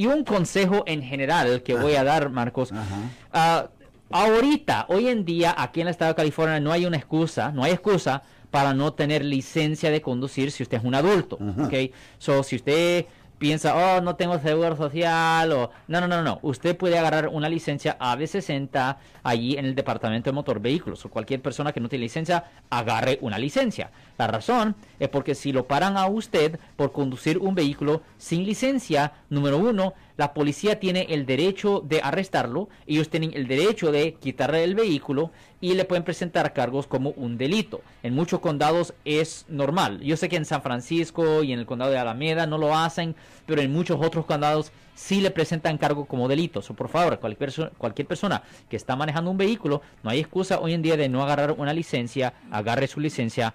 Y un consejo en general que voy a dar, Marcos. Uh, ahorita, hoy en día, aquí en el estado de California no hay una excusa, no hay excusa para no tener licencia de conducir si usted es un adulto. ¿ok? So, si usted piensa, oh, no tengo seguro social, o no, no, no, no, usted puede agarrar una licencia AB60 allí en el departamento de motor vehículos, o cualquier persona que no tiene licencia, agarre una licencia. La razón es porque si lo paran a usted por conducir un vehículo sin licencia, número uno, la policía tiene el derecho de arrestarlo, ellos tienen el derecho de quitarle el vehículo y le pueden presentar cargos como un delito. En muchos condados es normal. Yo sé que en San Francisco y en el condado de Alameda no lo hacen, pero en muchos otros condados sí le presentan cargo como delito. O por favor, cualquier, cualquier persona que está manejando un vehículo, no hay excusa hoy en día de no agarrar una licencia, agarre su licencia